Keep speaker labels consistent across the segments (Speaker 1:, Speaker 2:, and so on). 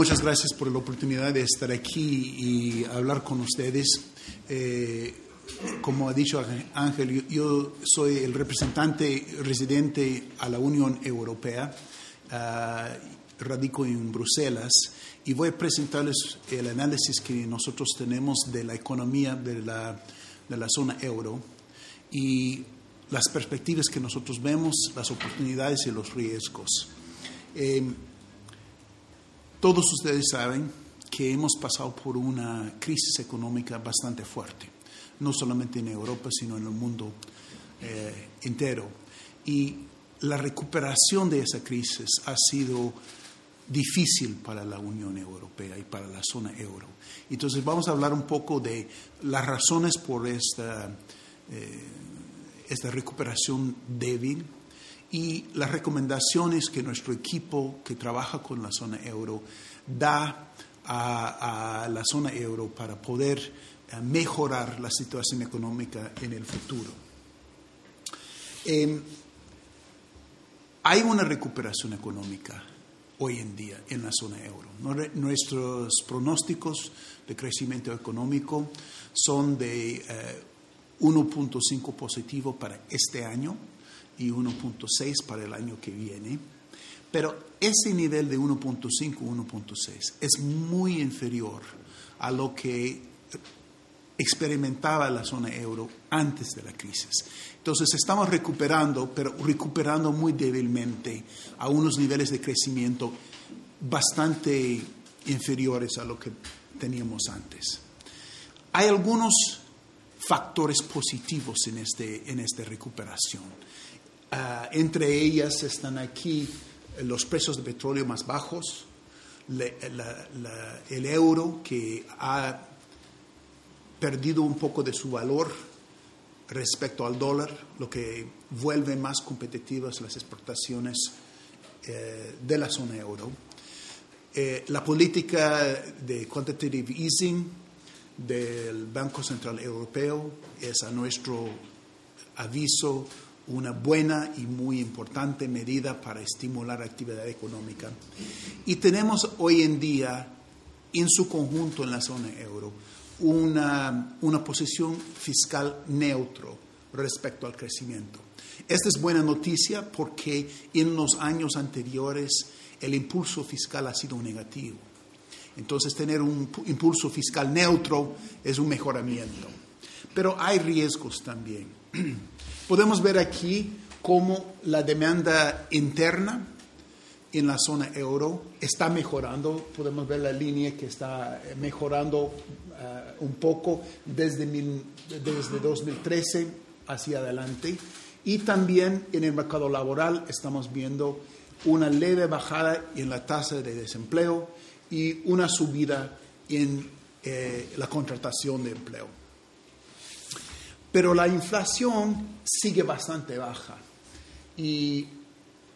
Speaker 1: muchas gracias por la oportunidad de estar aquí y hablar con ustedes. Eh, como ha dicho Ángel, yo, soy el representante residente a la Unión Europea, ah, radico en Bruselas y voy a presentarles el análisis que nosotros tenemos de la economía de la, de la zona euro y las perspectivas que nosotros vemos, las oportunidades y los riesgos. Eh, todos ustedes saben que hemos pasado por una crisis económica bastante fuerte, no solamente en Europa, sino en el mundo eh, entero. Y la recuperación de esa crisis ha sido difícil para la Unión Europea y para la zona euro. Entonces vamos a hablar un poco de las razones por esta, eh, esta recuperación débil y las recomendaciones que nuestro equipo que trabaja con la zona euro da a, la zona euro para poder eh, mejorar la situación económica en el futuro. Eh, hay una recuperación económica hoy en día en la zona euro. Nuestros pronósticos de crecimiento económico son de eh, 1.5 positivo para este año y 1.6 para el año que viene. Pero ese nivel de 1.5, 1.6 es muy inferior a lo que experimentaba la zona euro antes de la crisis. Entonces estamos recuperando, pero recuperando muy débilmente a unos niveles de crecimiento bastante inferiores a lo que teníamos antes. Hay algunos factores positivos en, este, en esta recuperación. Uh, entre ellas están aquí los precios de petróleo más bajos, la, el euro que ha perdido un poco de su valor respecto al dólar, lo que vuelve más competitivas las exportaciones eh, de la zona euro. Eh, la política de quantitative easing del Banco Central Europeo es a nuestro aviso una buena y muy importante medida para estimular la actividad económica. Y tenemos hoy en día, en su conjunto en la zona euro, una, una posición fiscal neutro respecto al crecimiento. Esta es buena noticia porque en los años anteriores el impulso fiscal ha sido negativo. Entonces tener un impulso fiscal neutro es un mejoramiento. Pero hay riesgos también. Podemos ver aquí cómo la demanda interna en la zona euro está mejorando. Podemos ver la línea que está mejorando uh, un poco desde, mil, desde 2013 hacia adelante. Y también en el mercado laboral estamos viendo una leve bajada en la tasa de desempleo y una subida en eh, la contratación de empleo. Pero la inflación sigue bastante baja y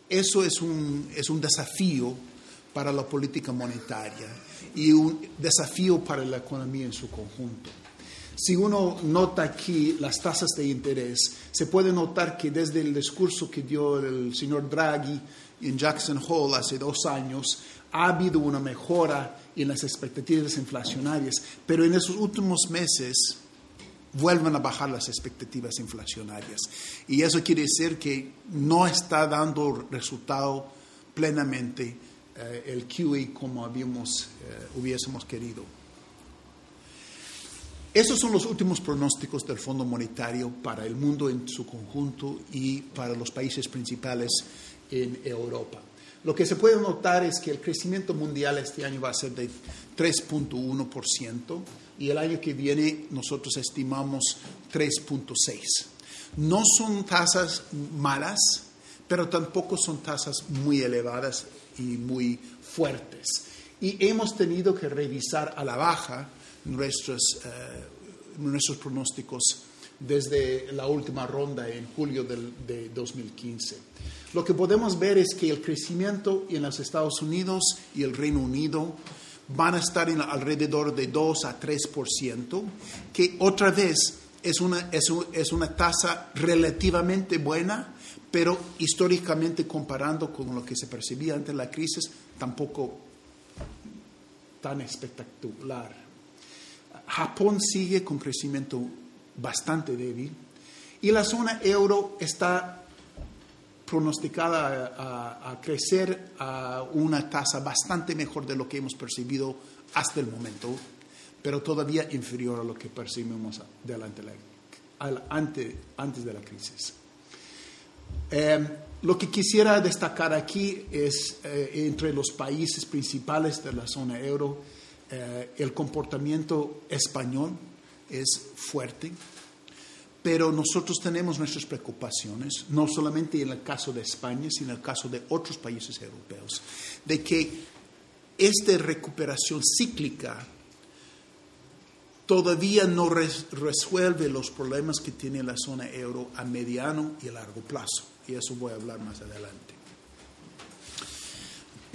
Speaker 1: eso es un, es un desafío para la política monetaria y un desafío para la economía en su conjunto. Si uno nota aquí las tasas de interés, se puede notar que desde el discurso que dio el señor Draghi en Jackson Hole hace dos años, ha habido una mejora en las expectativas inflacionarias, pero en esos últimos meses vuelven a bajar las expectativas inflacionarias. Y eso quiere decir que no está dando resultado plenamente eh, el QE como habíamos, eh, hubiésemos querido. Esos son los últimos pronósticos del Fondo Monetario para el mundo en su conjunto y para los países principales en Europa. Lo que se puede notar es que el crecimiento mundial este año va a ser de 3.1% y el año que viene nosotros estimamos 3.6%. No son tasas malas, pero tampoco son tasas muy elevadas y muy fuertes. Y hemos tenido que revisar a la baja nuestros, eh, nuestros pronósticos desde la última ronda en julio del, de 2015. Lo que podemos ver es que el crecimiento en los Estados Unidos y el Reino Unido van a estar en alrededor de 2 a 3%, que otra vez es una, es, es una tasa relativamente buena, pero históricamente comparando con lo que se percibía antes de la crisis, tampoco tan espectacular. Japón sigue con crecimiento bastante débil y la zona euro está pronosticada a, crecer a una tasa bastante mejor de lo que hemos percibido hasta el momento, pero todavía inferior a lo que percibimos delante, antes, de la crisis. Eh, lo que quisiera destacar aquí es, eh, entre los países principales de la zona euro, eh, el comportamiento español es fuerte, pero nosotros tenemos nuestras preocupaciones, no solamente en el caso de España, sino en el caso de otros países europeos, de que esta recuperación cíclica todavía no resuelve los problemas que tiene la zona euro a mediano y a largo plazo. Y eso voy a hablar más adelante.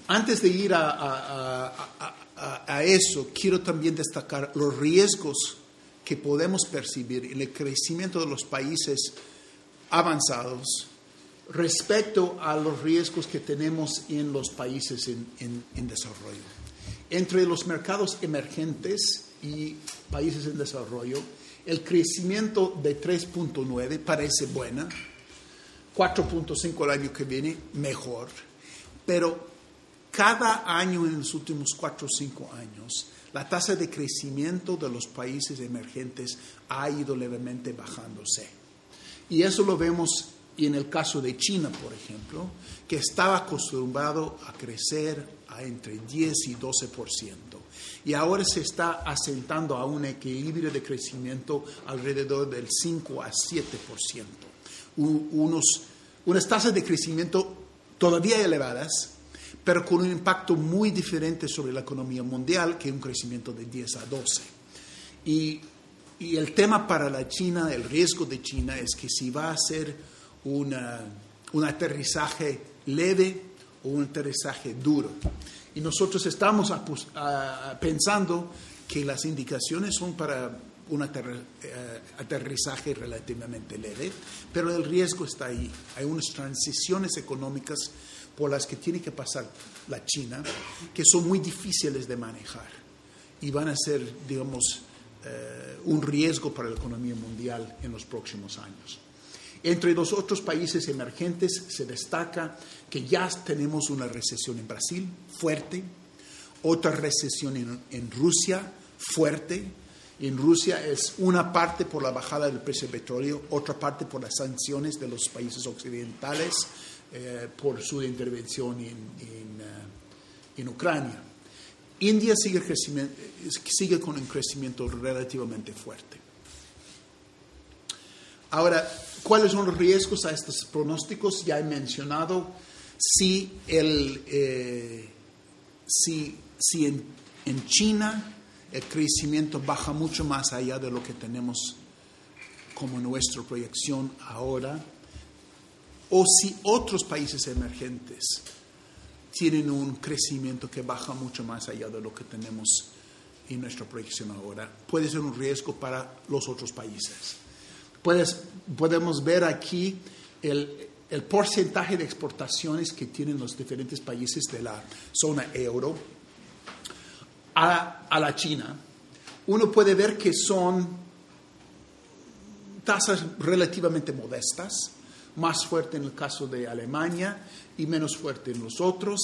Speaker 1: Antes de ir a, a eso, quiero también destacar los riesgos que podemos percibir en el crecimiento de los países avanzados respecto a los riesgos que tenemos en los países en, en, en desarrollo. Entre los mercados emergentes y países en desarrollo, el crecimiento de 3.9 parece buena, 4.5 el año que viene mejor, pero cada año en los últimos 4 o 5 años, la tasa de crecimiento de los países emergentes ha ido levemente bajándose. Y eso lo vemos en el caso de China, por ejemplo, que estaba acostumbrado a crecer a entre 10 y 12% y ahora se está asentando a un equilibrio de crecimiento alrededor del 5 a 7%. Unos, unas tasas de crecimiento todavía elevadas, pero con un impacto muy diferente sobre la economía mundial que un crecimiento de 10 a 12. Y, y el tema para la China, el riesgo de China es que si va a ser una, un aterrizaje leve o un aterrizaje duro. Y nosotros estamos pensando que las indicaciones son para un eh, aterrizaje relativamente leve, pero el riesgo está ahí. Hay unas transiciones económicas por las que tiene que pasar la China que son muy difíciles de manejar y van a ser, digamos, eh, un riesgo para la economía mundial en los próximos años. Entre los otros países emergentes se destaca que ya tenemos una recesión en Brasil fuerte, otra recesión en, Rusia fuerte. En Rusia es una parte por la bajada del precio del petróleo, otra parte por las sanciones de los países occidentales eh, por su intervención en, en eh, Ucrania. India sigue, con un crecimiento relativamente fuerte. Ahora, ¿Cuáles son los riesgos a estos pronósticos? Ya he mencionado si, el, eh, si, si en, en, China el crecimiento baja mucho más allá de lo que tenemos como nuestra proyección ahora, o si otros países emergentes tienen un crecimiento que baja mucho más allá de lo que tenemos en nuestra proyección ahora, puede ser un riesgo para los otros países. Podemos ver aquí el, porcentaje de exportaciones que tienen los diferentes países de la zona euro a, la China. Uno puede ver que son tasas relativamente modestas, más fuerte en el caso de Alemania y menos fuerte en los otros,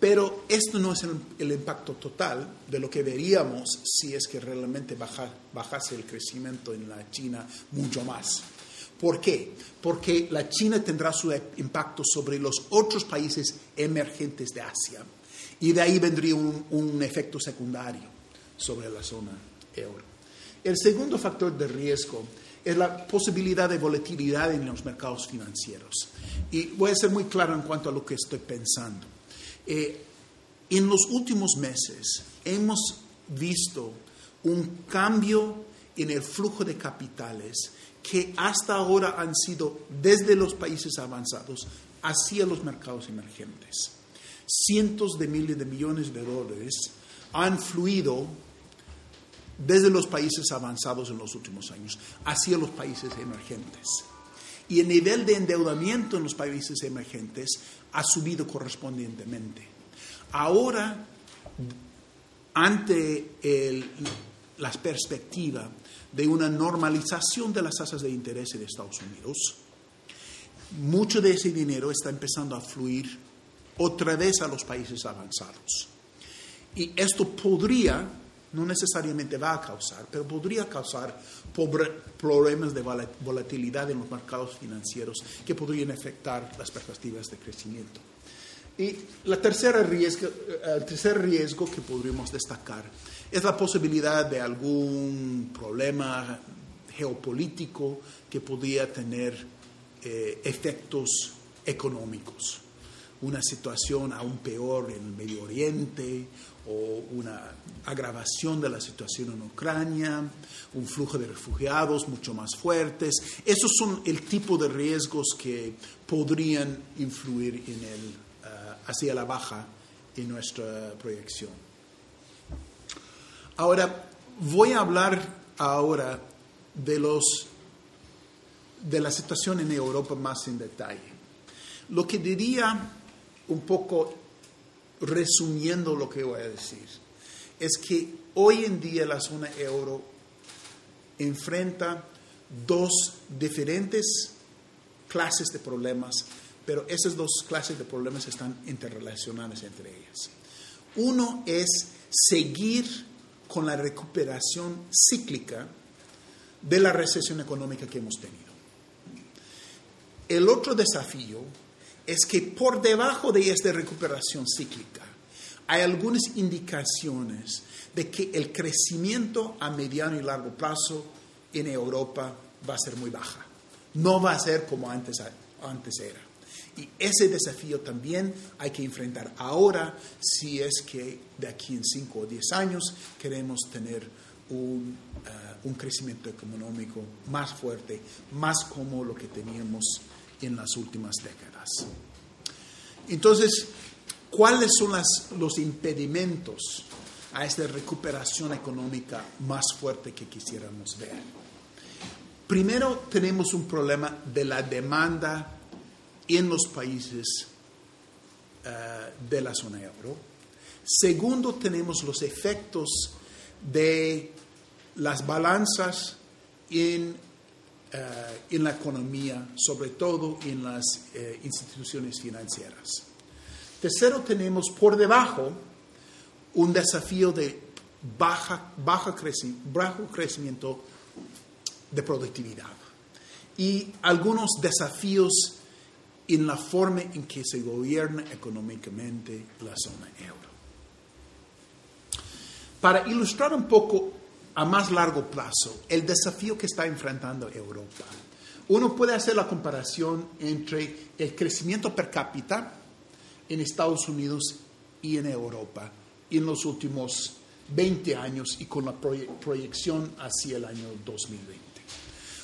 Speaker 1: pero esto no es el, impacto total de lo que veríamos si es que realmente baja, bajase el crecimiento en la China mucho más. ¿Por qué? Porque la China tendrá su impacto sobre los otros países emergentes de Asia y de ahí vendría un, efecto secundario sobre la zona euro. El segundo factor de riesgo es la posibilidad de volatilidad en los mercados financieros. Y voy a ser muy claro en cuanto a lo que estoy pensando. Eh, en los últimos meses hemos visto un cambio en el flujo de capitales que hasta ahora han sido desde los países avanzados hacia los mercados emergentes. Cientos de miles de millones de dólares han fluido desde los países avanzados en los últimos años hacia los países emergentes. Y el nivel de endeudamiento en los países emergentes ha subido correspondientemente. Ahora, ante la perspectiva de una normalización de las tasas de interés en Estados Unidos, mucho de ese dinero está empezando a fluir otra vez a los países avanzados. Y esto podría, no necesariamente va a causar, pero podría causar problemas de volatilidad en los mercados financieros que podrían afectar las perspectivas de crecimiento. Y la tercera riesgo, el tercer riesgo que podríamos destacar es la posibilidad de algún problema geopolítico que podría tener eh, efectos económicos. Una situación aún peor en el Medio Oriente o una agravación de la situación en Ucrania, un flujo de refugiados mucho más fuertes. Esos son el tipo de riesgos que podrían influir en el, uh, hacia la baja en nuestra proyección. Ahora, voy a hablar ahora de, los, de la situación en Europa más en detalle. Lo que diría un poco resumiendo lo que voy a decir es que hoy en día la zona euro enfrenta dos diferentes clases de problemas, pero esas dos clases de problemas están interrelacionadas entre ellas. Uno es seguir con la recuperación cíclica de la recesión económica que hemos tenido. El otro desafío es que por debajo de esta recuperación cíclica hay algunas indicaciones de que el crecimiento a mediano y largo plazo en Europa va a ser muy baja. No va a ser como antes, antes era. Y ese desafío también hay que enfrentar ahora si es que de aquí en 5 o 10 años queremos tener un, uh, un, crecimiento económico más fuerte, más como lo que teníamos en las últimas décadas. Entonces, ¿cuáles son los impedimentos a esta recuperación económica más fuerte que quisiéramos ver? Primero tenemos un problema de la demanda en los países uh, de la zona euro. Segundo, tenemos los efectos de las balanzas en, uh, en la economía, sobre todo en las uh, instituciones financieras. Tercero, tenemos por debajo un desafío de baja, baja creci bajo crecimiento de productividad y algunos desafíos en la forma en que se gobierna económicamente la zona euro. Para ilustrar un poco a más largo plazo el desafío que está enfrentando Europa, uno puede hacer la comparación entre el crecimiento per cápita en Estados Unidos y en Europa en los últimos 20 años y con la proyección hacia el año 2020.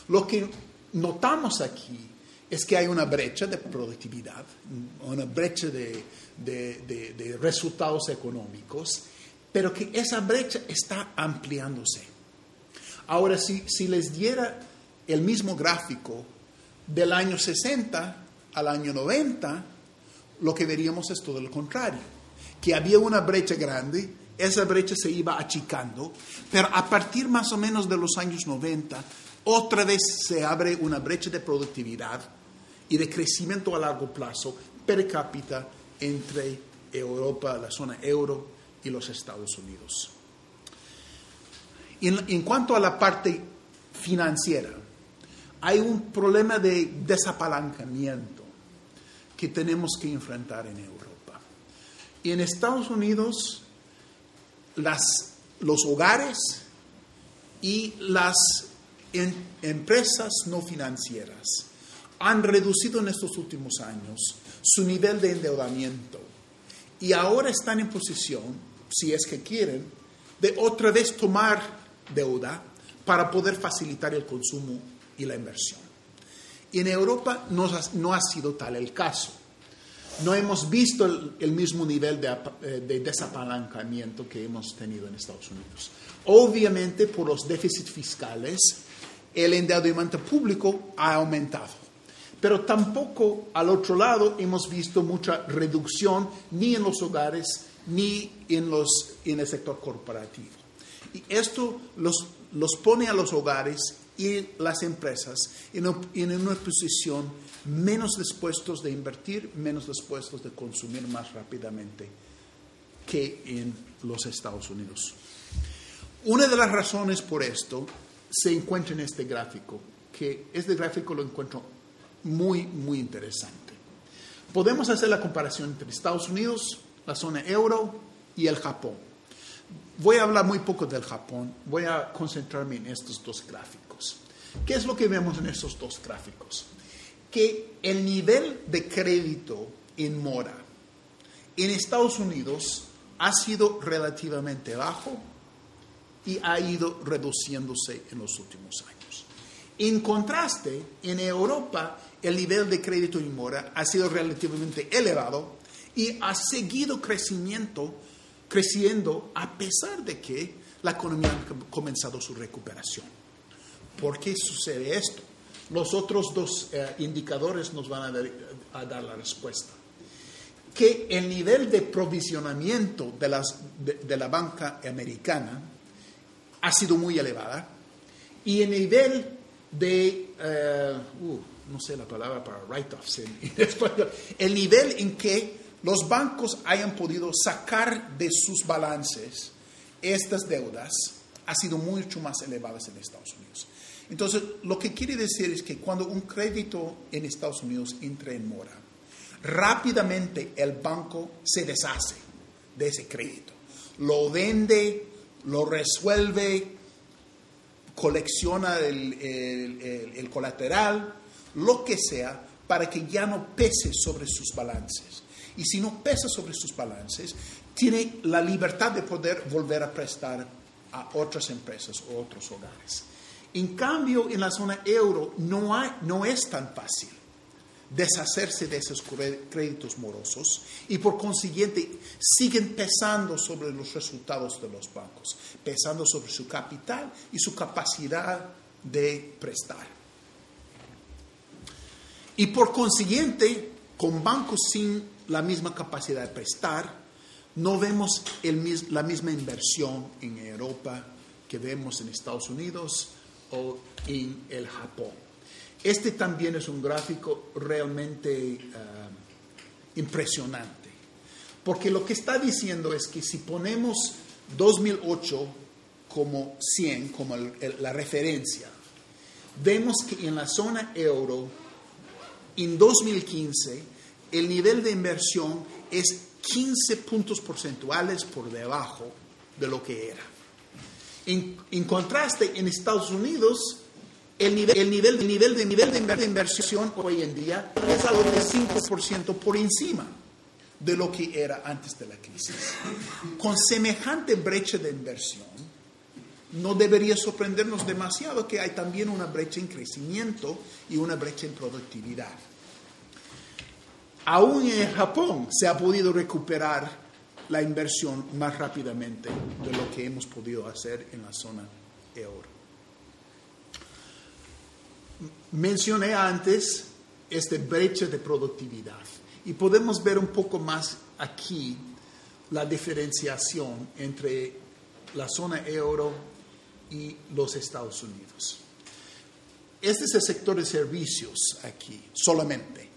Speaker 1: Lo que notamos aquí es que hay una brecha de productividad, una brecha de, resultados económicos, pero que esa brecha está ampliándose. Ahora, si, si les diera el mismo gráfico del año 60 al año 90, lo que veríamos es todo lo contrario, que había una brecha grande, esa brecha se iba achicando, pero a partir más o menos de los años 90, otra vez se abre una brecha de productividad y de crecimiento a largo plazo per cápita entre Europa, la zona euro y los Estados Unidos. En, cuanto a la parte financiera, hay un problema de desapalancamiento que tenemos que enfrentar en Europa. En Estados Unidos, las, los hogares y las empresas no financieras han reducido en estos últimos años su nivel de endeudamiento y ahora están en posición, si es que quieren, de otra vez tomar deuda para poder facilitar el consumo y la inversión. Y en Europa no, no ha sido tal el caso. No hemos visto el, el mismo nivel de, eh, de, desapalancamiento que hemos tenido en Estados Unidos. Obviamente, por los déficits fiscales, el endeudamiento público ha aumentado. Pero tampoco al otro lado hemos visto mucha reducción ni en los hogares ni en, los, en el sector corporativo. Y esto los, los pone a los hogares y las empresas en, en una posición menos dispuestos de invertir, menos dispuestos de consumir más rápidamente que en los Estados Unidos. Una de las razones por esto se encuentra en este gráfico, que este gráfico lo encuentro muy, muy interesante. Podemos hacer la comparación entre Estados Unidos, la zona euro y el Japón. Voy a hablar muy poco del Japón, voy a concentrarme en estos dos gráficos. ¿Qué es lo que vemos en estos dos gráficos? Que el nivel de crédito en mora en Estados Unidos ha sido relativamente bajo y ha ido reduciéndose en los últimos años. En contraste, en Europa el nivel de crédito en mora ha sido relativamente elevado y ha seguido crecimiento, creciendo a pesar de que la economía ha comenzado su recuperación. ¿Por qué sucede esto? Los otros dos eh, indicadores nos van a dar, a dar, la respuesta. Que el nivel de provisionamiento de, las, de, de la banca americana ha sido muy elevada y el nivel de, uh, uh, no sé la palabra para write-offs en, en español, el nivel en que los bancos hayan podido sacar de sus balances estas deudas ha sido mucho más elevadas en Estados Unidos. Entonces, lo que quiere decir es que cuando un crédito en Estados Unidos entra en mora, rápidamente el banco se deshace de ese crédito, lo vende, lo resuelve, colecciona el, el, colateral, lo que sea, para que ya no pese sobre sus balances. Y si no pesa sobre sus balances, tiene la libertad de poder volver a prestar a otras empresas o otros hogares. En cambio, en la zona euro no, es tan fácil deshacerse de esos créditos morosos y por consiguiente siguen pesando sobre los resultados de los bancos, pesando sobre su capital y su capacidad de prestar. Y por consiguiente, con bancos sin la misma capacidad de prestar, no vemos la misma inversión en Europa que vemos en Estados Unidos o en el Japón. Este también es un gráfico realmente uh, impresionante, porque lo que está diciendo es que si ponemos 2008 como 100, como la referencia, vemos que en la zona euro, en 2015, el nivel de inversión es 15 puntos porcentuales por debajo de lo que era. En, contraste, en Estados Unidos, el nivel, el nivel, el nivel, de, nivel de inversión hoy en día es algo de 5% por encima de lo que era antes de la crisis. Con semejante brecha de inversión, no debería sorprendernos demasiado que hay también una brecha en crecimiento y una brecha en productividad. Aún en Japón se ha podido recuperar la inversión más rápidamente de lo que hemos podido hacer en la zona euro. Mencioné antes este brecha de productividad y podemos ver un poco más aquí la diferenciación entre la zona euro y los Estados Unidos. este es el sector de servicios aquí, solamente.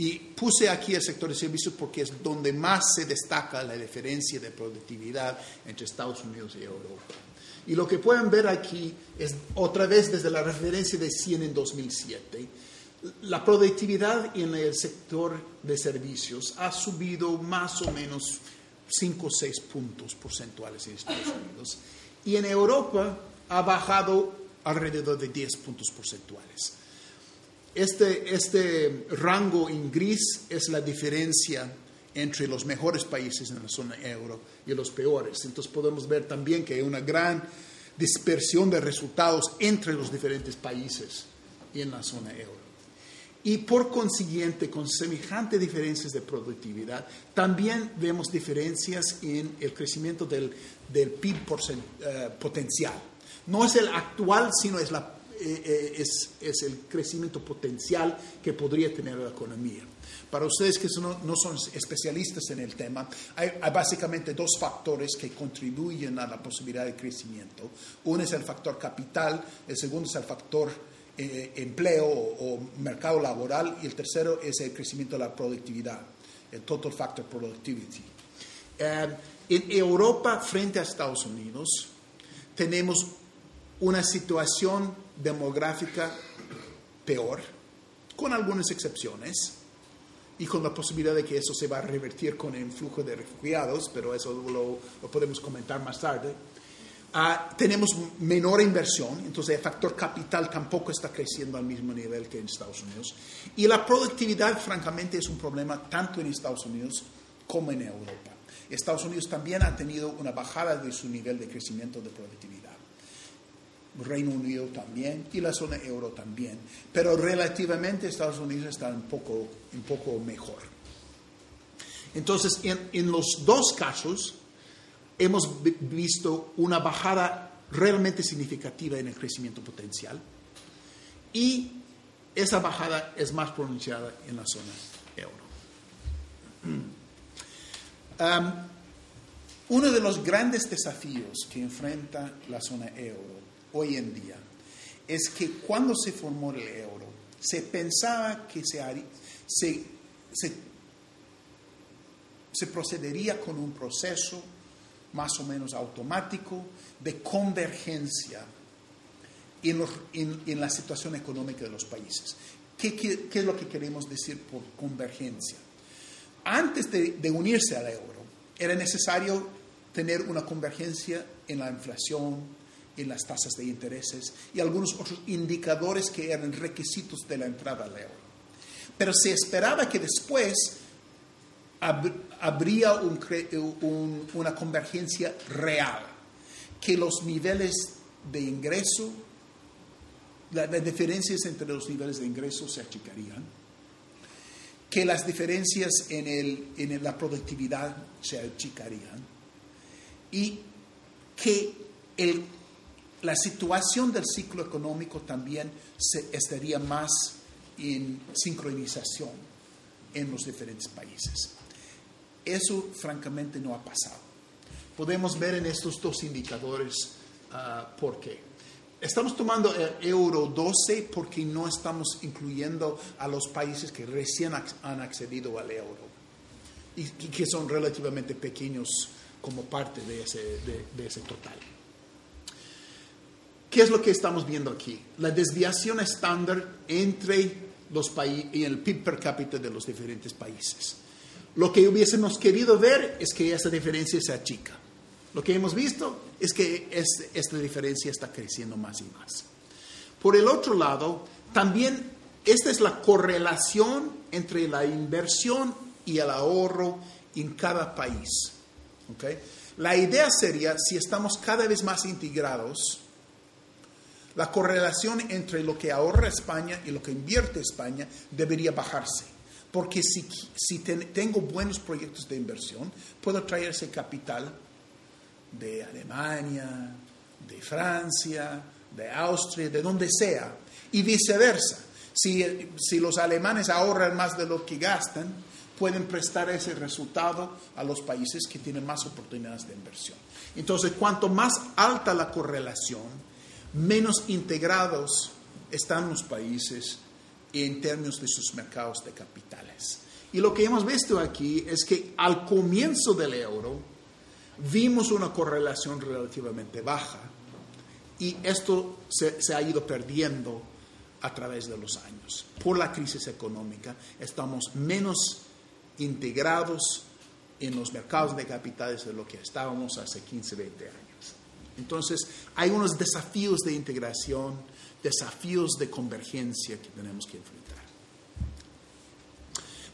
Speaker 1: Y puse aquí el sector de servicios porque es donde más se destaca la diferencia de productividad entre Estados Unidos y Europa. Y lo que pueden ver aquí es otra vez desde la referencia de 100 en 2007. La productividad en el sector de servicios ha subido más o menos 5 o 6 puntos porcentuales en Estados Unidos. Y en Europa ha bajado alrededor de 10 puntos porcentuales. Este, este rango en gris es la diferencia entre los mejores países en la zona euro y los peores. Entonces podemos ver también que hay una gran dispersión de resultados entre los diferentes países en la zona euro. Y por consiguiente, con semejantes diferencias de productividad, también vemos diferencias en el crecimiento del, del PIB eh, potencial. No es el actual, sino es, la, eh, eh, es, el crecimiento potencial que podría tener la economía. Para ustedes que no son especialistas en el tema, hay, básicamente dos factores que contribuyen a la posibilidad de crecimiento. Uno es el factor capital, el segundo es el factor eh, empleo o, mercado laboral y el tercero es el crecimiento de la productividad, el total factor productivity. en Europa, frente a Estados Unidos, tenemos una situación demográfica peor, con algunas excepciones, y con la posibilidad de que eso se va a revertir con el flujo de refugiados, pero eso lo, podemos comentar más tarde. Uh, tenemos menor inversión, entonces el factor capital tampoco está creciendo al mismo nivel que en Estados Unidos. Y la productividad, francamente, es un problema tanto en Estados Unidos como en Europa. Estados Unidos también ha tenido una bajada de su nivel de crecimiento de productividad. Reino Unido también y la zona euro también. Pero relativamente Estados Unidos está un poco, un poco mejor. Entonces, en, los dos casos hemos visto una bajada realmente significativa en el crecimiento potencial y esa bajada es más pronunciada en la zona euro. Um, uno de los grandes desafíos que enfrenta la zona euro hoy en día es que cuando se formó el euro, se pensaba que se, se, procedería con un proceso más o menos automático de convergencia en, en, la situación económica de los países. ¿Qué, ¿Qué, qué, es lo que queremos decir por convergencia? Antes de, de unirse al euro, era necesario tener una convergencia en la inflación, en las tasas de intereses y algunos otros indicadores que eran requisitos de la entrada al euro. Pero se esperaba que después habría un, un, una convergencia real, que los niveles de ingreso, las la diferencias entre los niveles de ingreso se achicarían, que las diferencias en, el, en la productividad se achicarían y que el la situación del ciclo económico también se, estaría más en sincronización en los diferentes países. Eso francamente no ha pasado. Podemos ver en estos dos indicadores uh, por qué. Estamos tomando el euro 12 porque no estamos incluyendo a los países que recién han accedido al euro y, que son relativamente pequeños como parte de ese, de ese total. ¿Qué es lo que estamos viendo aquí? La desviación estándar entre los países y el PIB per cápita de los diferentes países. Lo que hubiésemos querido ver es que esa diferencia se achica. Lo que hemos visto es que es, esta diferencia está creciendo más y más. Por el otro lado, también esta es la correlación entre la inversión y el ahorro en cada país. ¿Okay? La idea sería, si estamos cada vez más integrados, la correlación entre lo que ahorra España y lo que invierte España debería bajarse. Porque si, si ten, tengo buenos proyectos de inversión, puedo traer ese capital de Alemania, de Francia, de Austria, de donde sea, y viceversa. Si, si los alemanes ahorran más de lo que gastan, pueden prestar ese resultado a los países que tienen más oportunidades de inversión. Entonces, cuanto más alta la correlación, menos integrados están los países en términos de sus mercados de capitales. Y lo que hemos visto aquí es que al comienzo del euro vimos una correlación relativamente baja y esto se, ha ido perdiendo a través de los años. Por la crisis económica estamos menos integrados en los mercados de capitales de lo que estábamos hace 15, 20 años. Entonces, hay unos desafíos de integración, desafíos de convergencia que tenemos que enfrentar.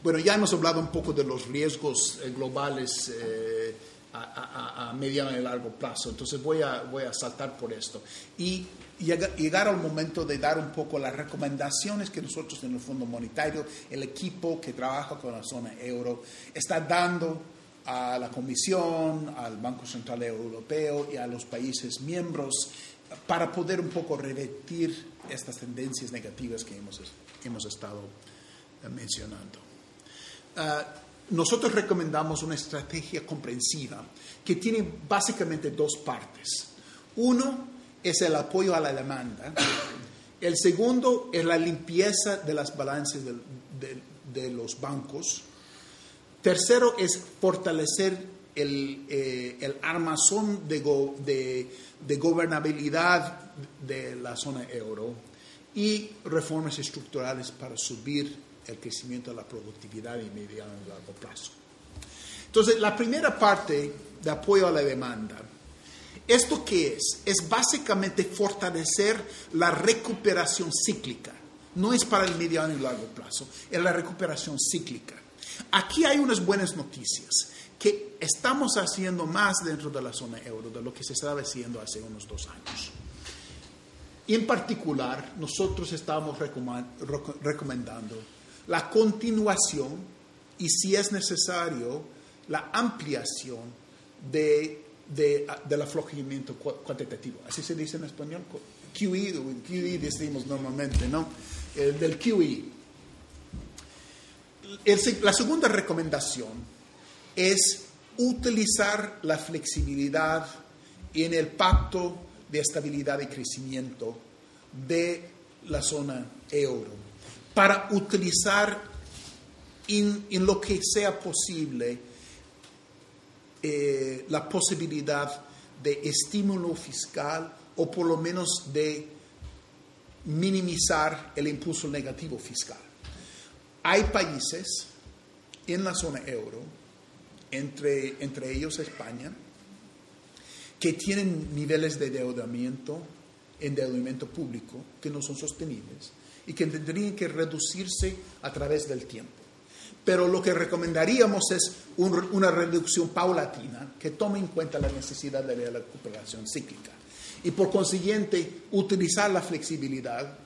Speaker 1: Bueno, ya hemos hablado un poco de los riesgos eh, globales eh, a, mediano y largo plazo, entonces voy a, voy a saltar por esto. Y llegar al momento de dar un poco las recomendaciones que nosotros en el Fondo Monetario, el equipo que trabaja con la zona euro, está dando a la Comisión, al Banco Central Europeo y a los países miembros para poder un poco revertir estas tendencias negativas que hemos, hemos estado eh, mencionando. Ah, nosotros recomendamos una estrategia comprensiva que tiene básicamente dos partes. Uno es el apoyo a la demanda. El segundo es la limpieza de las balances de, los bancos. Tercero es fortalecer el, eh, armazón de, gobernabilidad de la zona euro y reformas estructurales para subir el crecimiento de la productividad y mediano y largo plazo. Entonces, la primera parte de apoyo a la demanda, ¿esto qué es? Es básicamente fortalecer la recuperación cíclica. No es para el mediano y largo plazo, es la recuperación cíclica. Aquí hay unas buenas noticias, que estamos haciendo más dentro de la zona euro de lo que se estaba haciendo hace unos dos años. En particular, nosotros estamos recomendando la continuación y, si es necesario, la ampliación de, de, del aflojamiento cuantitativo. Así se dice en español, QE, QE decimos normalmente, ¿no? El del QE. La segunda recomendación es utilizar la flexibilidad en el pacto de estabilidad y crecimiento de la zona euro para utilizar en, lo que sea posible eh, la posibilidad de estímulo fiscal o por lo menos de minimizar el impulso negativo fiscal. Hay países en la zona euro, entre, entre ellos España, que tienen niveles de endeudamiento, endeudamiento público que no son sostenibles y que tendrían que reducirse a través del tiempo. Pero lo que recomendaríamos es una reducción paulatina que tome en cuenta la necesidad de la recuperación cíclica y por consiguiente utilizar la flexibilidad,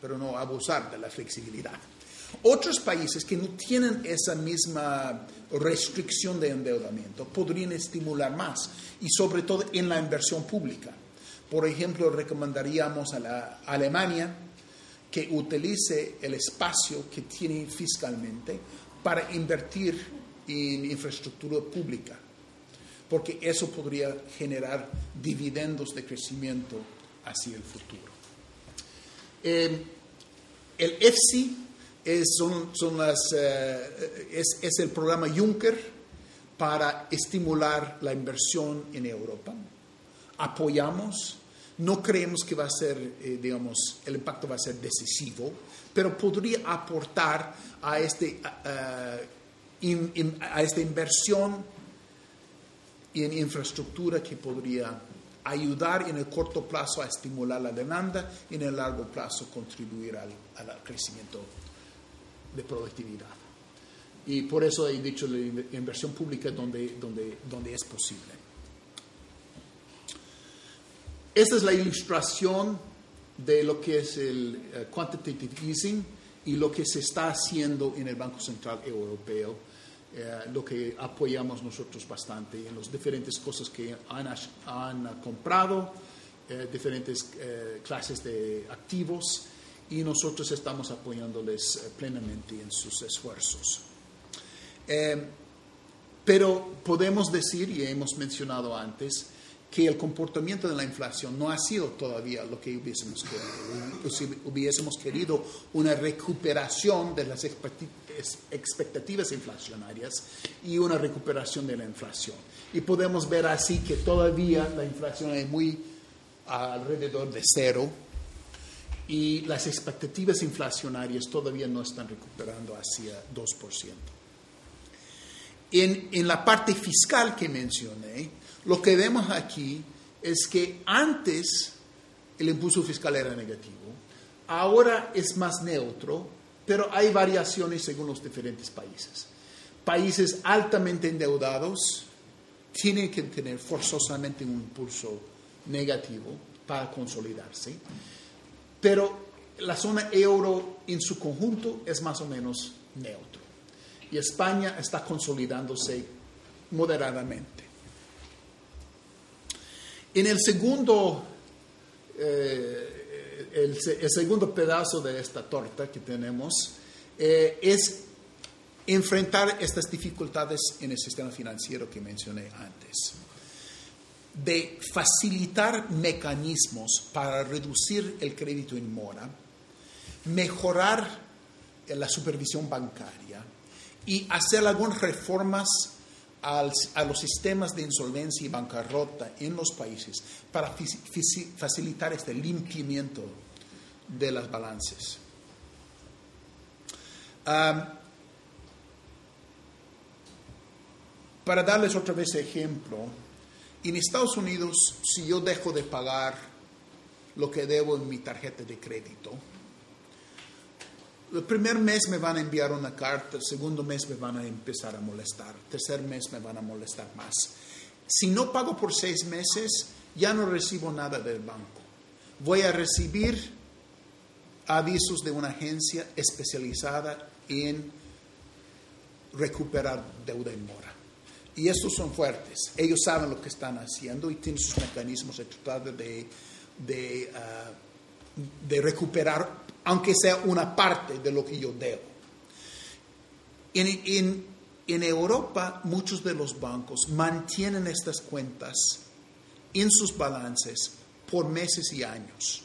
Speaker 1: pero no abusar de la flexibilidad. Otros países que no tienen esa misma restricción de endeudamiento podrían estimular más y sobre todo en la inversión pública. Por ejemplo, recomendaríamos a Alemania que utilice el espacio que tiene fiscalmente para invertir en infraestructura pública, porque eso podría generar dividendos de crecimiento hacia el futuro. Eh, el EFSI es, son, las, eh, es, es el programa Juncker para estimular la inversión en Europa. Apoyamos no creemos que va a ser, eh, digamos, el impacto va a ser decisivo, pero podría aportar a, este, a esta inversión en infraestructura que podría ayudar en el corto plazo a estimular la demanda y en el largo plazo contribuir al, al crecimiento de productividad. Y por eso he dicho la inversión pública donde, donde, donde es posible. Esta es la ilustración de lo que es el eh, quantitative easing y lo que se está haciendo en el Banco Central Europeo, eh, lo que apoyamos nosotros bastante en las diferentes cosas que han, comprado, eh, diferentes clases de activos y nosotros estamos apoyándoles plenamente en sus esfuerzos. pero podemos decir, y hemos mencionado antes, que el comportamiento de la inflación no ha sido todavía lo que hubiésemos querido. Si hubiésemos querido una recuperación de las expectativas inflacionarias y una recuperación de la inflación. Y podemos ver así que todavía la inflación es muy alrededor de cero y las expectativas inflacionarias todavía no están recuperando hacia 2%. En, en la parte fiscal que mencioné, lo que vemos aquí es que antes el impulso fiscal era negativo, ahora es más neutro, pero hay variaciones según los diferentes países. Países altamente endeudados tienen que tener forzosamente un impulso negativo para consolidarse, pero la zona euro en su conjunto es más o menos neutro. Y España está consolidándose moderadamente. En el segundo, eh, el, segundo pedazo de esta torta que tenemos eh, es enfrentar estas dificultades en el sistema financiero que mencioné antes, de facilitar mecanismos para reducir el crédito en mora, mejorar la supervisión bancaria y hacer algunas reformas a los sistemas de insolvencia y bancarrota en los países para facilitar este limpiamiento de las balances. para darles otra vez ejemplo, en Estados Unidos, si yo dejo de pagar lo que debo en mi tarjeta de crédito, el primer mes me van a enviar una carta, el segundo mes me van a empezar a molestar, el tercer mes me van a molestar más. Si no pago por seis meses, ya no recibo nada del banco. Voy a recibir avisos de una agencia especializada en recuperar deuda en mora. Y estos son fuertes. Ellos saben lo que están haciendo y tienen sus mecanismos de tratar de, de, ah, de recuperar aunque sea una parte de lo que yo debo. En, Europa, muchos de los bancos mantienen estas cuentas en sus balances por meses y años.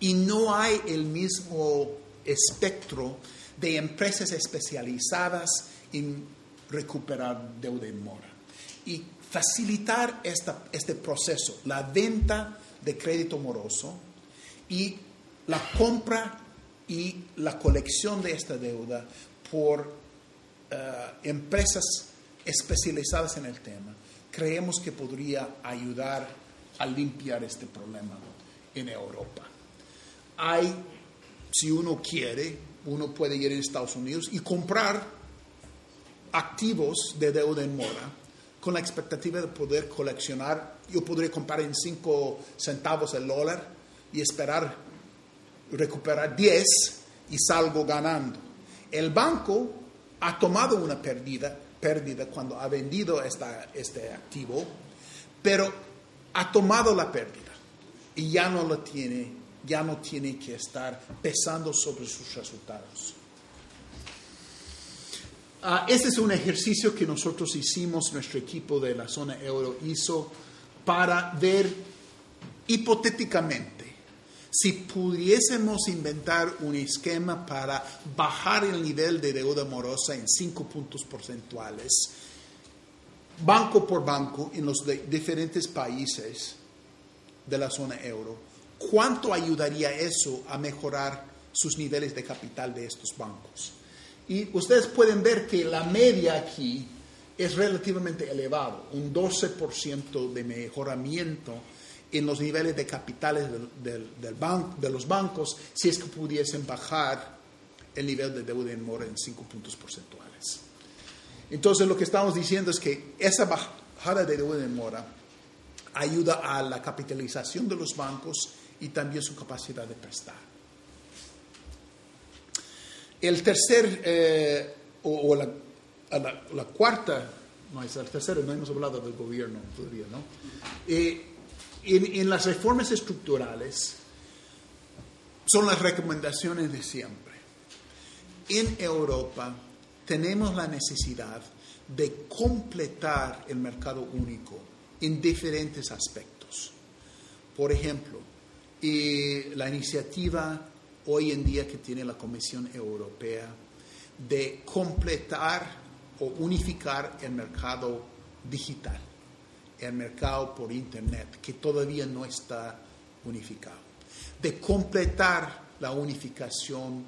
Speaker 1: Y no hay el mismo espectro de empresas especializadas en recuperar deuda en mora. Y facilitar este proceso, la venta de crédito moroso y la compra y la colección de esta deuda por eh, empresas especializadas en el tema, creemos que podría ayudar a limpiar este problema en Europa. Hay, si uno quiere, uno puede ir a Estados Unidos y comprar activos de deuda en mora con la expectativa de poder coleccionar. Yo podría comprar en 5 centavos el dólar y esperar recuperar 10 y salgo ganando. El banco ha tomado una pérdida, pérdida cuando ha vendido esta, este activo, pero ha tomado la pérdida y ya no lo tiene, ya no tiene que estar pesando sobre sus resultados. Este es un ejercicio que nosotros hicimos, nuestro equipo de la zona euro hizo, para ver hipotéticamente si pudiésemos inventar un esquema para bajar el nivel de deuda morosa en cinco puntos porcentuales, banco por banco, en los diferentes países de la zona euro, ¿cuánto ayudaría eso a mejorar sus niveles de capital de estos bancos? Y ustedes pueden ver que la media aquí es relativamente elevado, un 12% de mejoramiento en los niveles de capitales del, de los bancos si es que pudiesen bajar el nivel de deuda en mora en 5 puntos porcentuales. Entonces lo que estamos diciendo es que esa bajada de deuda en mora ayuda a la capitalización de los bancos y también su capacidad de prestar. El tercer, eh, o, la, cuarta, no es el tercero, no hemos hablado del gobierno todavía, ¿no? Eh, en, las reformas estructurales son las recomendaciones de siempre. En Europa tenemos la necesidad de completar el mercado único en diferentes aspectos. Por ejemplo, eh, la iniciativa hoy en día que tiene la Comisión Europea de completar o unificar el mercado digital, el mercado por Internet, que todavía no está unificado, de completar la unificación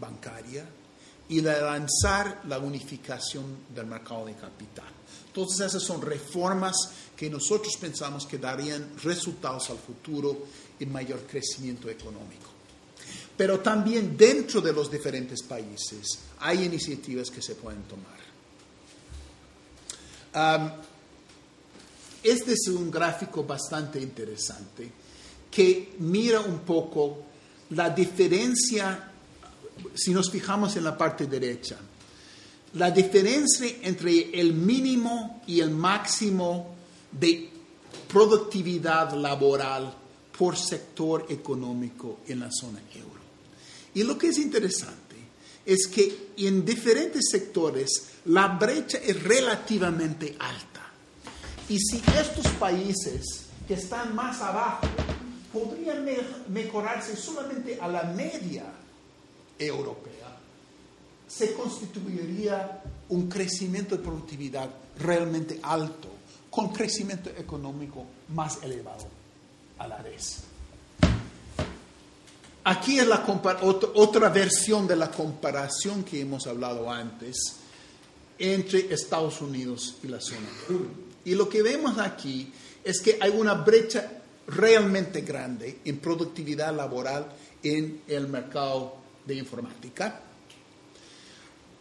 Speaker 1: bancaria y de lanzar la unificación del mercado de capital. Todas esas son reformas que nosotros pensamos que darían resultados al futuro y mayor crecimiento económico. Pero también dentro de los diferentes países hay iniciativas que se pueden tomar. este es un gráfico bastante interesante que mira un poco la diferencia, si nos fijamos en la parte derecha, la diferencia entre el mínimo y el máximo de productividad laboral por sector económico en la zona euro. Y lo que es interesante es que en diferentes sectores la brecha es relativamente alta. Y si estos países que están más abajo podrían mejorarse solamente a la media europea, se constituiría un crecimiento de productividad realmente alto, con crecimiento económico más elevado a la vez. Aquí es la otra versión de la comparación que hemos hablado antes entre Estados Unidos y la zona euro. Y lo que vemos aquí es que hay una brecha realmente grande en productividad laboral en el mercado de informática.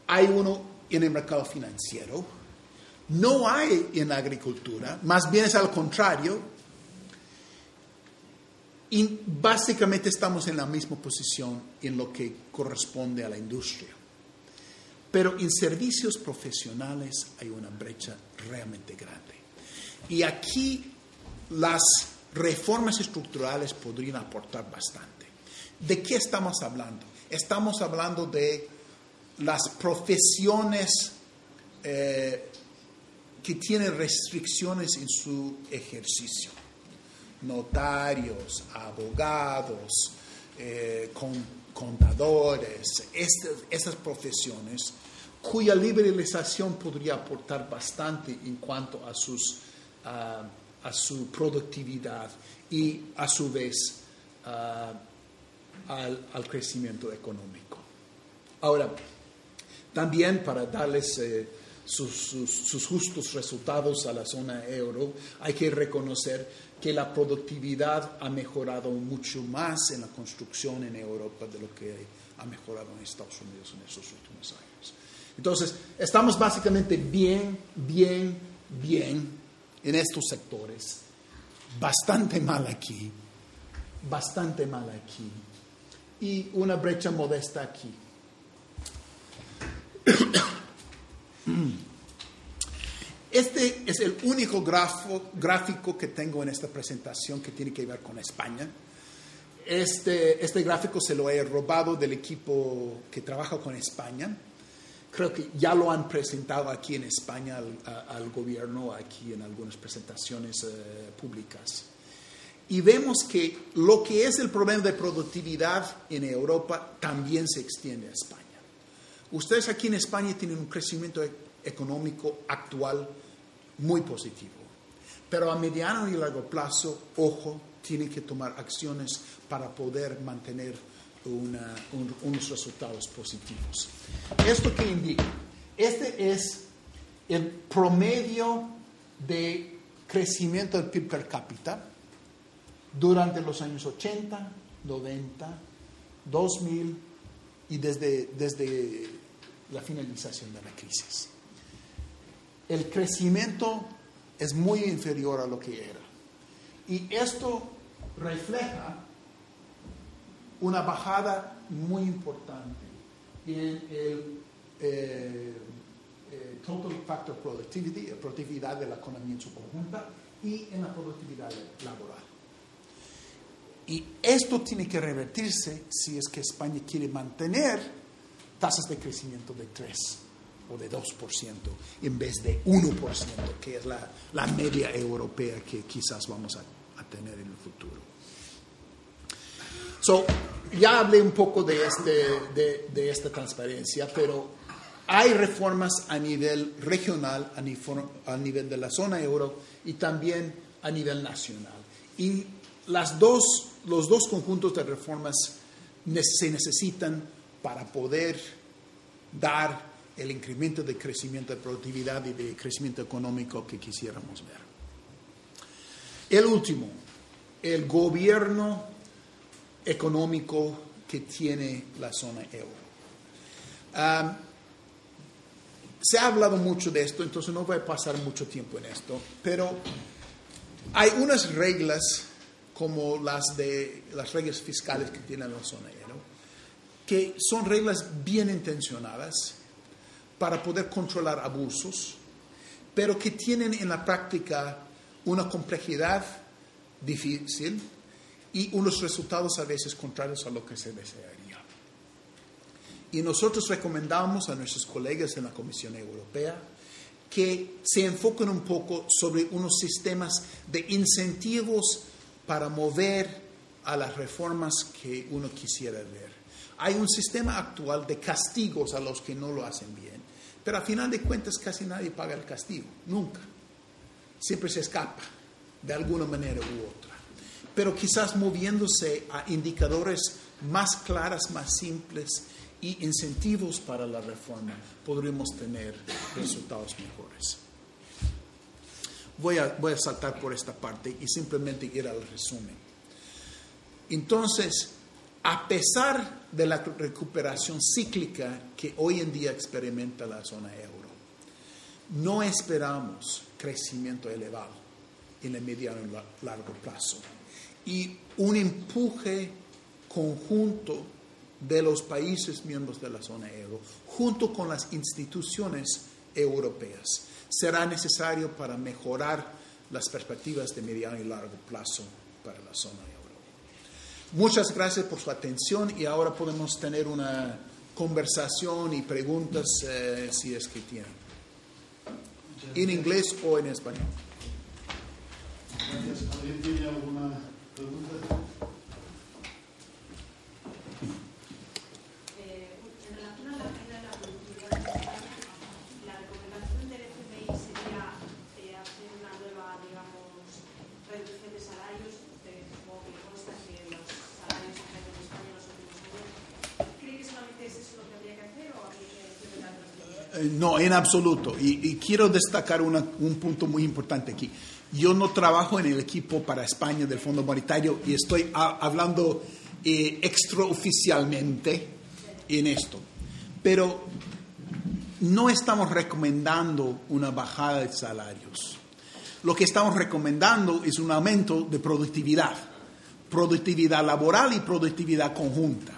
Speaker 1: Hay uno en el mercado financiero. No hay en la agricultura, más bien es al contrario. Y básicamente estamos en la misma posición en lo que corresponde a la industria. Pero en servicios profesionales hay una brecha realmente grande. Y aquí las reformas estructurales podrían aportar bastante. ¿De qué estamos hablando? Estamos hablando de las profesiones eh, que tienen restricciones en su ejercicio. Notarios, abogados, eh, contadores, estas, estas profesiones cuya liberalización podría aportar bastante en cuanto a, sus, a su productividad y a su vez al, crecimiento económico. Ahora, también para darles eh, sus, justos resultados a la zona euro, hay que reconocer que la productividad ha mejorado mucho más en la construcción en Europa de lo que ha mejorado en Estados Unidos en estos últimos años. Entonces, estamos básicamente bien, bien, bien en estos sectores. Bastante mal aquí, bastante mal aquí. Y una brecha modesta aquí. Este es el único gráfico que tengo en esta presentación que tiene que ver con España. Este, este gráfico se lo he robado del equipo que trabaja con España creo que ya lo han presentado aquí en España al, gobierno, aquí en algunas presentaciones eh, públicas. Y vemos que lo que es el problema de productividad en Europa también se extiende a España. Ustedes aquí en España tienen un crecimiento e-, económico actual muy positivo, pero a mediano y largo plazo, ojo, tienen que tomar acciones para poder mantener unos resultados positivos. ¿Esto qué indica? Este es el promedio de crecimiento del PIB per cápita durante los años 80, 90, 2000 y desde, desde la finalización de la crisis. El crecimiento es muy inferior a lo que era. Y esto refleja una bajada muy importante en el eh, eh, total factor productivity, productividad de la economía en su conjunta y en la productividad laboral. Y esto tiene que revertirse si es que España quiere mantener tasas de crecimiento de 3 o de 2% en vez de 1%, que es la, la media europea que quizás vamos a, a tener en el futuro. So, ya hablé un poco de, este, de, de, esta transparencia, pero hay reformas a nivel regional, a nivel, a nivel de la zona euro y también a nivel nacional. Y las dos, los dos conjuntos de reformas se necesitan para poder dar el incremento de crecimiento de productividad y de crecimiento económico que quisiéramos ver. El último, el gobierno económico que tiene la zona euro. Se ha hablado mucho de esto, entonces no voy a pasar mucho tiempo en esto, pero hay unas reglas como las de las reglas fiscales que tiene la zona euro, que son reglas bien intencionadas para poder controlar abusos, pero que tienen en la práctica una complejidad difícil y unos resultados a veces contrarios a lo que se desearía. Y nosotros recomendamos a nuestros colegas en la Comisión Europea que se enfoquen un poco sobre unos sistemas de incentivos para mover a las reformas que uno quisiera ver. Hay un sistema actual de castigos a los que no lo hacen bien, pero a final de cuentas casi nadie paga el castigo, nunca. Siempre se escapa de alguna manera u otra. Pero quizás moviéndose a indicadores más claros, más simples y incentivos para la reforma, podremos tener resultados mejores. Voy a, voy a saltar por esta parte y simplemente ir al resumen. Entonces, a pesar de la recuperación cíclica que hoy en día experimenta la zona euro, no esperamos crecimiento elevado en el mediano y largo plazo. Y un empuje conjunto de los países miembros de la zona euro, junto con las instituciones europeas, será necesario para mejorar las perspectivas de mediano y largo plazo para la zona euro. Muchas gracias por su atención y ahora podemos tener una conversación y preguntas eh, si es que tienen. En inglés o en español.
Speaker 2: Gracias. ¿Alguien tiene alguna pregunta?
Speaker 1: No, en absoluto. Y, quiero destacar un punto muy importante aquí. Yo no trabajo en el equipo para España del Fondo Monetario y estoy hablando eh, extraoficialmente en esto. Pero no estamos recomendando una bajada de salarios. Lo que estamos recomendando es un aumento de productividad, productividad laboral y productividad conjunta.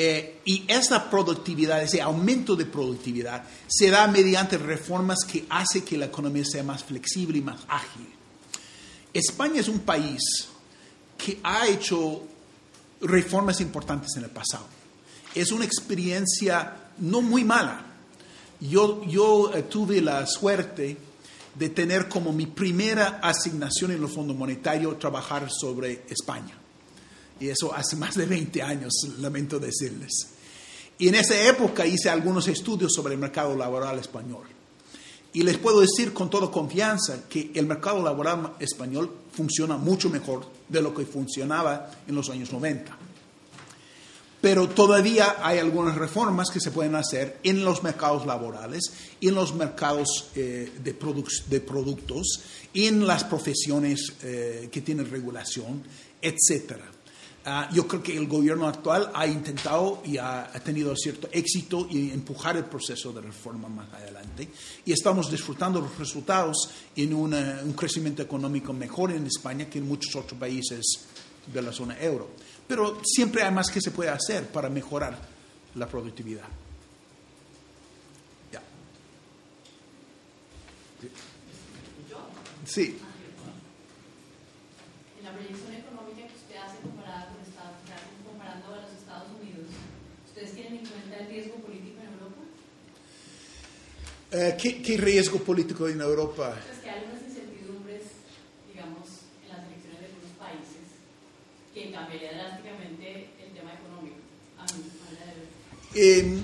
Speaker 1: Eh, y esa productividad, ese aumento de productividad, se da mediante reformas que hacen que la economía sea más flexible y más ágil. España es un país que ha hecho reformas importantes en el pasado. Es una experiencia no muy mala. Yo, yo eh, tuve la suerte de tener como mi primera asignación en el Fondo Monetario trabajar sobre España y eso hace más de 20 años, lamento decirles. Y en esa época hice algunos estudios sobre el mercado laboral español. Y les puedo decir con toda confianza que el mercado laboral español funciona mucho mejor de lo que funcionaba en los años 90. Pero todavía hay algunas reformas que se pueden hacer en los mercados laborales, en los mercados eh, de, de, productos, en las profesiones eh, que tienen regulación, etcétera. Ah, yo creo que el gobierno actual ha intentado y ha, tenido cierto éxito en empujar el proceso de reforma más adelante y estamos disfrutando los resultados en un crecimiento económico mejor en España que en muchos otros países de la zona euro. Pero siempre hay más que se puede hacer para mejorar la productividad. Sí. Eh, ¿qué, ¿Qué riesgo político en Europa?
Speaker 3: Pues que hay unas incertidumbres, digamos, en las elecciones de algunos países que cambiaría drásticamente el tema económico. A ver.
Speaker 1: Eh,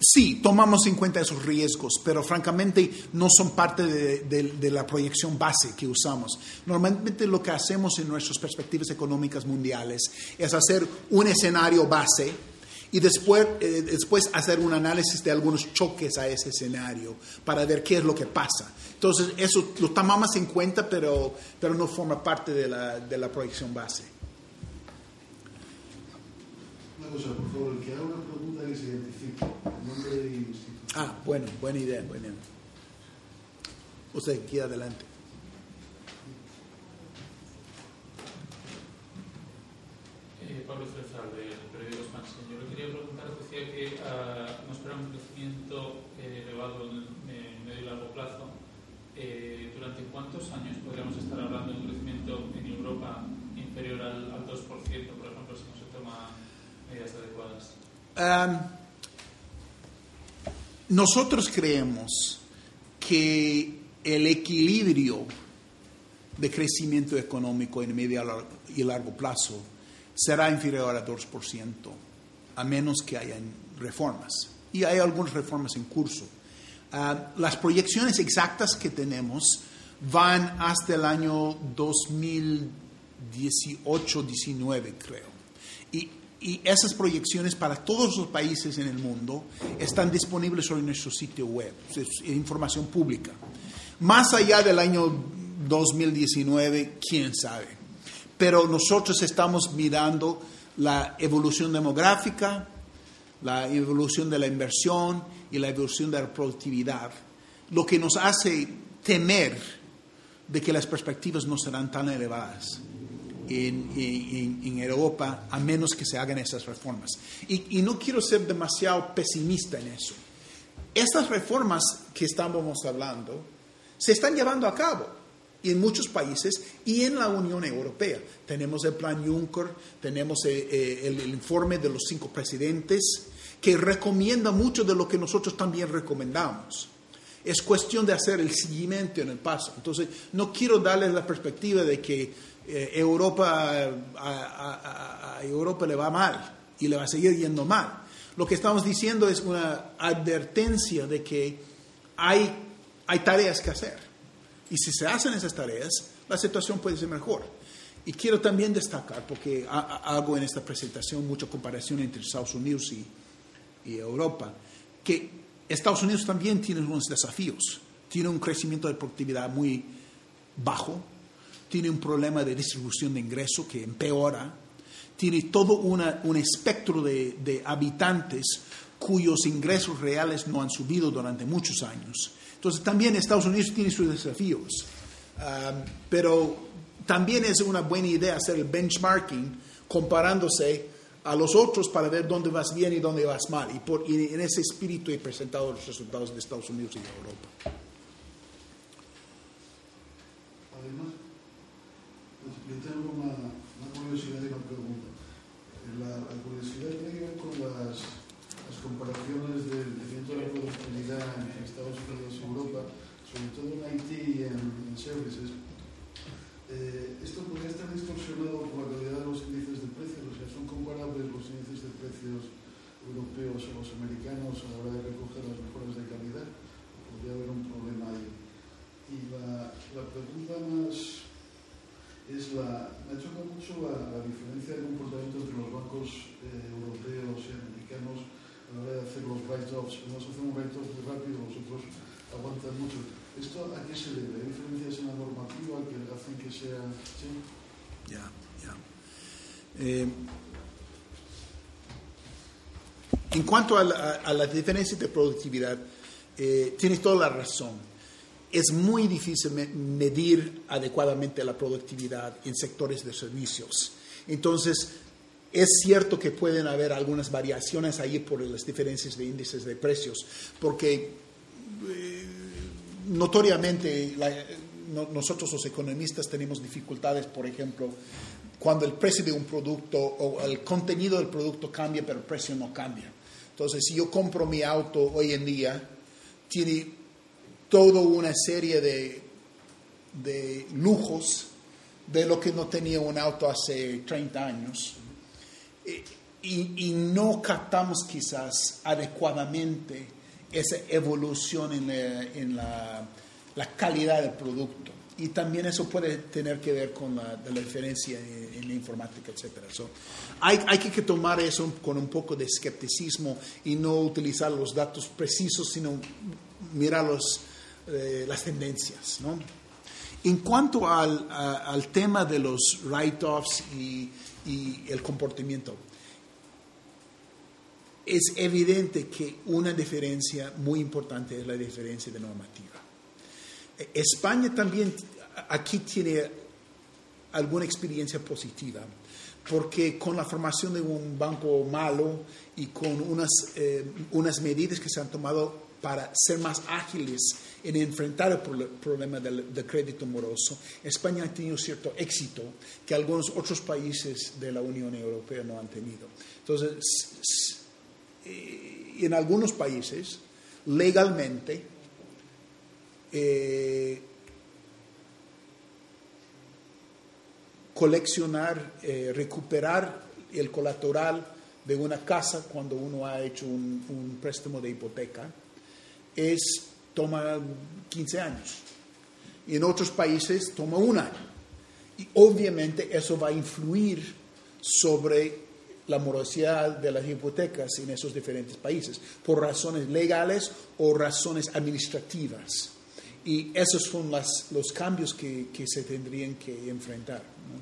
Speaker 1: sí, tomamos en cuenta esos riesgos, pero francamente no son parte de, de- de la proyección base que usamos. Normalmente lo que hacemos en nuestras perspectivas económicas mundiales es hacer un escenario base y después, eh, después hacer un análisis de algunos choques a ese escenario para ver qué es lo que pasa. Entonces, eso lo tomamos en cuenta, pero, pero no forma parte de la, de la proyección base.
Speaker 2: Una cosa, por favor, el que haga una pregunta que se identifique, nombre.
Speaker 1: Ah, bueno, buena idea, buena idea. Usted, aquí adelante.
Speaker 4: Eh, Pablo César, del Expansión. Yo le quería preguntar, decía que ah, no espera un crecimiento eh, elevado en medio y largo plazo. Eh, ¿Durante cuántos años podríamos estar hablando de un crecimiento en Europa inferior al, al 2%, por ejemplo, si no se toman medidas adecuadas?
Speaker 1: Am, nosotros creemos que el equilibrio de crecimiento económico en medio a y largo plazo será inferior al 2%, a menos que hayan reformas. Y hay algunas reformas en curso. Ah, las proyecciones exactas que tenemos van hasta el año 2018-19, creo. Y, y esas proyecciones para todos los países en el mundo están disponibles sobre nuestro sitio web, es información pública. Más allá del año 2019, quién sabe. Pero nosotros estamos mirando la evolución demográfica, la evolución de la inversión y la evolución de la productividad, lo que nos hace temer de que las perspectivas no serán tan elevadas en, Europa a menos que se hagan esas reformas. Y, no quiero ser demasiado pesimista en eso. Estas reformas que estábamos hablando se están llevando a cabo en muchos países y en la Unión Europea. Tenemos el plan Juncker, tenemos eh, eh, el, informe de los cinco presidentes que recomienda mucho de lo que nosotros también recomendamos. Es cuestión de hacer el seguimiento en el paso. Entonces, no quiero darles la perspectiva de que eh, Europa, a- a Europa le va mal y le va a seguir yendo mal. Lo que estamos diciendo es una advertencia de que hay, hay tareas que hacer. Y si se hacen esas tareas, la situación puede ser mejor. Y quiero también destacar, porque ha- ha- hago en esta presentación mucha comparación entre Estados Unidos y, y Europa, que Estados Unidos también tiene unos desafíos. Tiene un crecimiento de productividad muy bajo, tiene un problema de distribución de ingreso que empeora, tiene todo una- un espectro de, de habitantes cuyos ingresos reales no han subido durante muchos años. Entonces también Estados Unidos tiene sus desafíos, Um, pero también es una buena idea hacer el benchmarking comparándose a los otros para ver dónde vas bien y dónde vas mal. Y, por, y en ese espíritu he presentado los resultados de Estados Unidos y de Europa.
Speaker 2: Además, pues, yo tengo una, una curiosidad y una pregunta. La, la curiosidad tiene que ver con las, las comparaciones del crecimiento de la productividad en Estados Unidos y Europa, sobre todo en Haití y en, en services. Eh, esto podría estar distorsionado por la calidad de los índices de precios, o sea, son comparables los índices de precios europeos o los americanos a la hora de recoger las mejoras de calidad. Podría haber un problema ahí. Y la, la pregunta más es la, me ha chocado mucho la, la diferencia de comportamiento entre los bancos eh, europeos y americanos a la hora de hacer los write-offs. Unos hacen un write-off muy rápido, los otros aguantan mucho. ¿Esto a qué se debe? ¿Hay diferencias en la normativa que hacen que sea... ¿sí?
Speaker 1: Ya, ya. Eh, en cuanto a la, a la diferencia de productividad, eh, tienes toda la razón. Es muy difícil me- medir adecuadamente la productividad en sectores de servicios. Entonces, es cierto que pueden haber algunas variaciones ahí por las diferencias de índices de precios, porque notoriamente la- no- nosotros los economistas tenemos dificultades, por ejemplo, cuando el precio de un producto o el contenido del producto cambia, pero el precio no cambia. Entonces, si yo compro mi auto hoy en día, tiene toda una serie de, de lujos de lo que no tenía un auto hace 30 años. Y, y no captamos quizás adecuadamente esa evolución en, la, en la, la calidad del producto. Y también eso puede tener que ver con la, diferencia en, en la informática, etc. So, hay, hay que tomar eso con un poco de escepticismo y no utilizar los datos precisos, sino mirar los, eh, las tendencias. ¿no? En cuanto al, al tema de los write-offs y, y el comportamiento, es evidente que una diferencia muy importante es la diferencia de normativa. España también aquí tiene alguna experiencia positiva, porque con la formación de un banco malo y con unas, eh, unas medidas que se han tomado para ser más ágiles en enfrentar el problema del, del, crédito moroso, España ha tenido cierto éxito que algunos otros países de la Unión Europea no han tenido. Entonces, en algunos países, legalmente, eh, coleccionar, eh, recuperar el colateral de una casa cuando uno ha hecho un, un, préstamo de hipoteca es toma 15 años. Y en otros países toma un año. Y obviamente eso va a influir sobre la morosidad de las hipotecas en esos diferentes países, por razones legales o razones administrativas. Y esos son las, los cambios que, que, se tendrían que enfrentar. ¿no?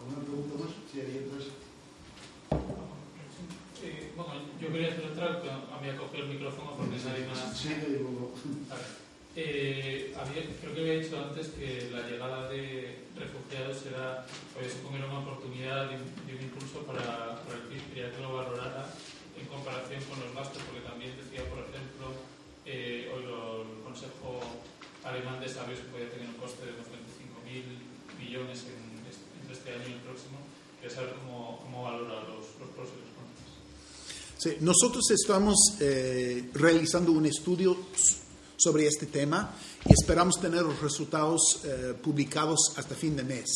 Speaker 2: ¿Alguna pregunta más? Sí, hay otras.
Speaker 4: Eh, bueno, yo quería hacer otra, a mí acoger el micrófono porque nadie más.
Speaker 2: Sí, digo.
Speaker 4: Eh, había, creo que había dicho antes que la llegada de refugiados era, podía suponer una oportunidad de, de un impulso para el PIB. Quería que lo valorara en comparación con los gastos, porque también decía, por ejemplo, eh, hoy lo, el Consejo Alemán de Sabios que podía tener un coste de unos 25.000 millones en, entre este año y el próximo. Quería saber cómo, cómo valora los, los pros y los contras.
Speaker 1: Sí, nosotros estamos eh, realizando un estudio sobre este tema y esperamos tener los resultados eh, publicados hasta fin de mes.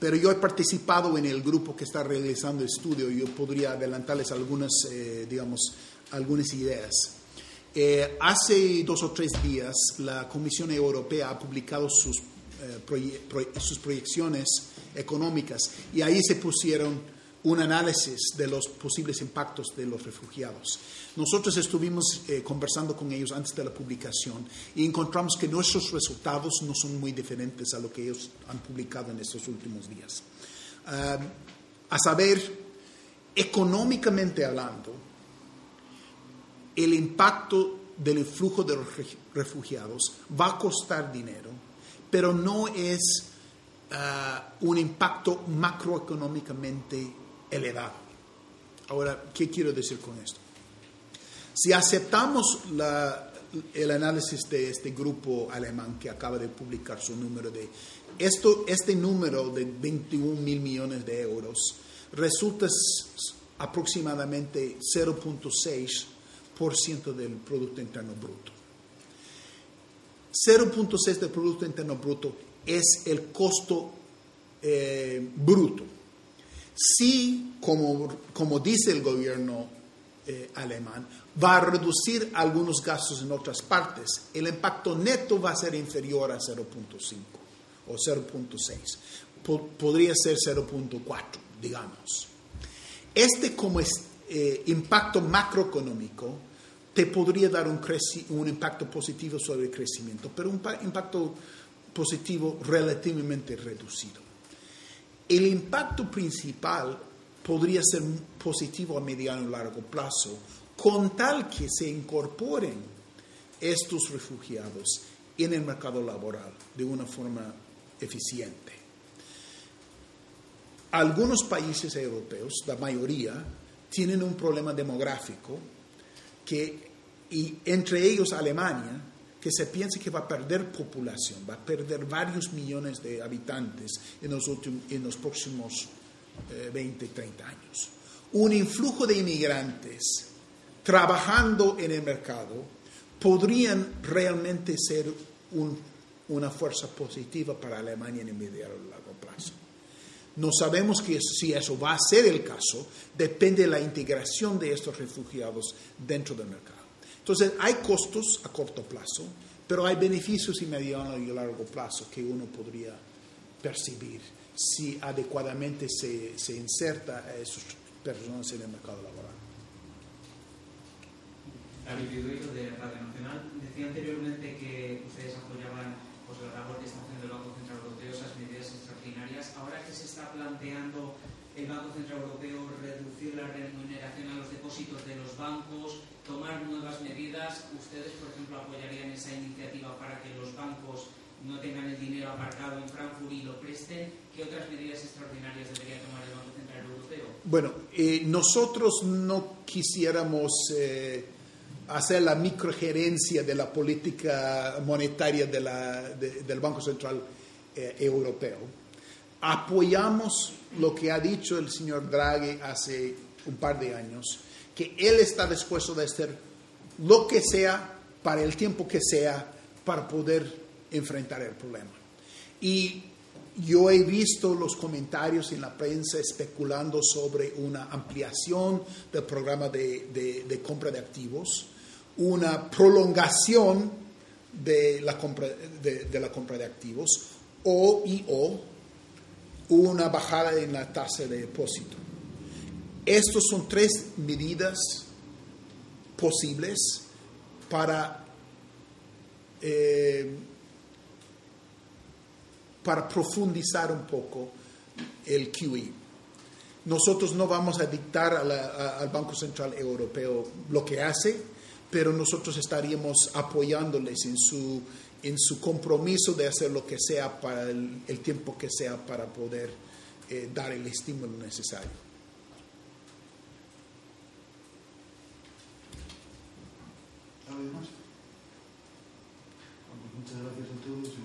Speaker 1: Pero yo he participado en el grupo que está realizando el estudio y yo podría adelantarles algunas, eh, digamos, algunas ideas. Eh, hace dos o tres días la Comisión Europea ha publicado sus, proye pro sus proyecciones económicas y ahí se pusieron un análisis de los posibles impactos de los refugiados. Nosotros estuvimos eh, conversando con ellos antes de la publicación y encontramos que nuestros resultados no son muy diferentes a lo que ellos han publicado en estos últimos días. A saber, económicamente hablando, el impacto del flujo de los refugiados va a costar dinero, pero no es uh, un impacto macroeconómicamente elevado. Ahora, ¿qué quiero decir con esto? Si aceptamos el análisis de este grupo alemán que acaba de publicar su número de... Esto, este número de 21 mil millones de euros resulta aproximadamente 0.6% del Producto Interno Bruto. 0.6 del Producto Interno Bruto es el costo eh, bruto. Si, como, como dice el gobierno eh, alemán, va a reducir algunos gastos en otras partes, el impacto neto va a ser inferior a 0.5 o 0.6. Podría ser 0.4, digamos. Este como es, eh, impacto macroeconómico te podría dar un, un, impacto positivo sobre el crecimiento, pero un impacto positivo relativamente reducido. El impacto principal podría ser positivo a mediano y largo plazo, con tal que se incorporen estos refugiados en el mercado laboral de una forma eficiente. Algunos países europeos, la mayoría, tienen un problema demográfico que, y entre ellos Alemania, que se piensa que va a perder población, va a perder varios millones de habitantes en los, últimos, en los próximos eh, 20, 30 años. Un influjo de inmigrantes trabajando en el mercado, podrían realmente ser un- una fuerza positiva para Alemania en el medio y largo plazo. No sabemos que si eso va a ser el caso, depende de la integración de estos refugiados dentro del mercado. Entonces, hay costos a corto plazo, pero hay beneficios y mediano y largo plazo que uno podría percibir si adecuadamente se, se inserta a esas personas en el mercado laboral.
Speaker 5: David Vidueiro de Radio Nacional decía anteriormente que ustedes apoyaban pues, la labor que está haciendo el Banco Central Europeo, esas medidas extraordinarias. Ahora que se está planteando el Banco Central Europeo reducir la remuneración a los depósitos de los bancos, tomar nuevas medidas, ¿ustedes, por ejemplo, apoyarían esa iniciativa para que los bancos no tengan el dinero aparcado en Frankfurt y lo presten? ¿Qué otras medidas extraordinarias debería tomar el Banco Central Europeo?
Speaker 1: Bueno, eh, nosotros no quisiéramos eh, hacer la microgerencia de la política monetaria de la- de- del Banco Central eh, Europeo. Apoyamos lo que ha dicho el señor Draghi hace un par de años, que él está dispuesto a hacer lo que sea para el tiempo que sea para poder enfrentar el problema. Y yo he visto los comentarios en la prensa especulando sobre una ampliación del programa de, de- compra de activos, una prolongación de la compra de, de la compra de activos o y o una bajada en la tasa de depósito. Estos son tres medidas posibles para eh, para profundizar un poco el QE. Nosotros no vamos a dictar al Banco Central Europeo lo que hace, pero nosotros estaríamos apoyándoles en su, en su compromiso de hacer lo que sea para el, el tiempo que sea para poder eh, dar el estímulo necesario.
Speaker 2: lo demás. Bueno, pues muchas gracias a todos.